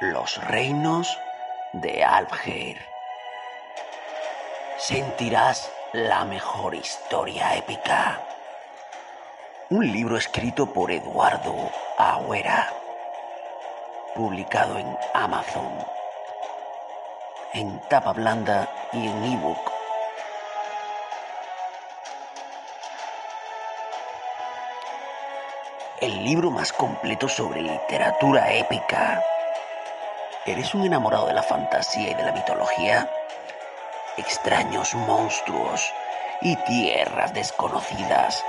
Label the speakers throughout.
Speaker 1: Los reinos de Alfheir. Sentirás la mejor historia épica. Un libro escrito por Eduardo Agüera, publicado en Amazon, en tapa blanda y en ebook. El libro más completo sobre literatura épica. ¿Eres un enamorado de la fantasía y de la mitología? Extraños monstruos y tierras desconocidas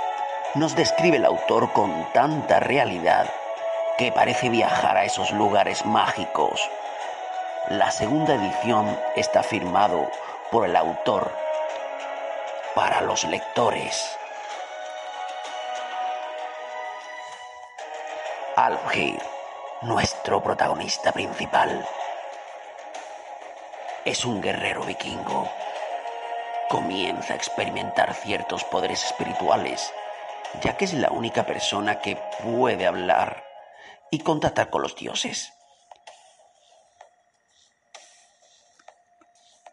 Speaker 1: nos describe el autor con tanta realidad que parece viajar a esos lugares mágicos. La segunda edición está firmado por el autor para los lectores. Alfheir, nuestro protagonista principal, es un guerrero vikingo. Comienza a experimentar ciertos poderes espirituales ya que es la única persona que puede hablar y contactar con los dioses.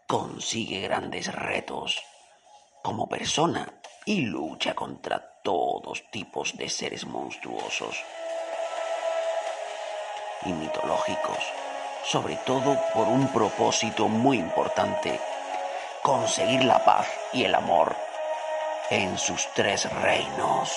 Speaker 1: Consigue grandes retos como persona y lucha contra todos tipos de seres monstruosos mitológicos, sobre todo por un propósito muy importante, conseguir la paz y el amor en sus tres reinos.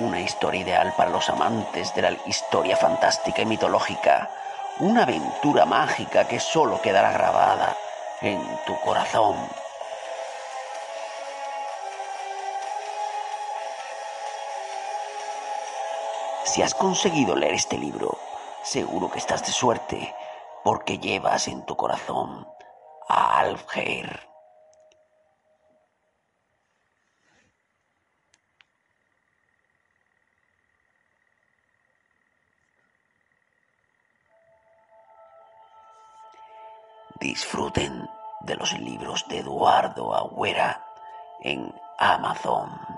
Speaker 1: Una historia ideal para los amantes de la historia fantástica y mitológica. Una aventura mágica que solo quedará grabada en tu corazón. Si has conseguido leer este libro, seguro que estás de suerte, porque llevas en tu corazón a Alfheir. Disfruten de los libros de Eduardo Agüera en Amazon.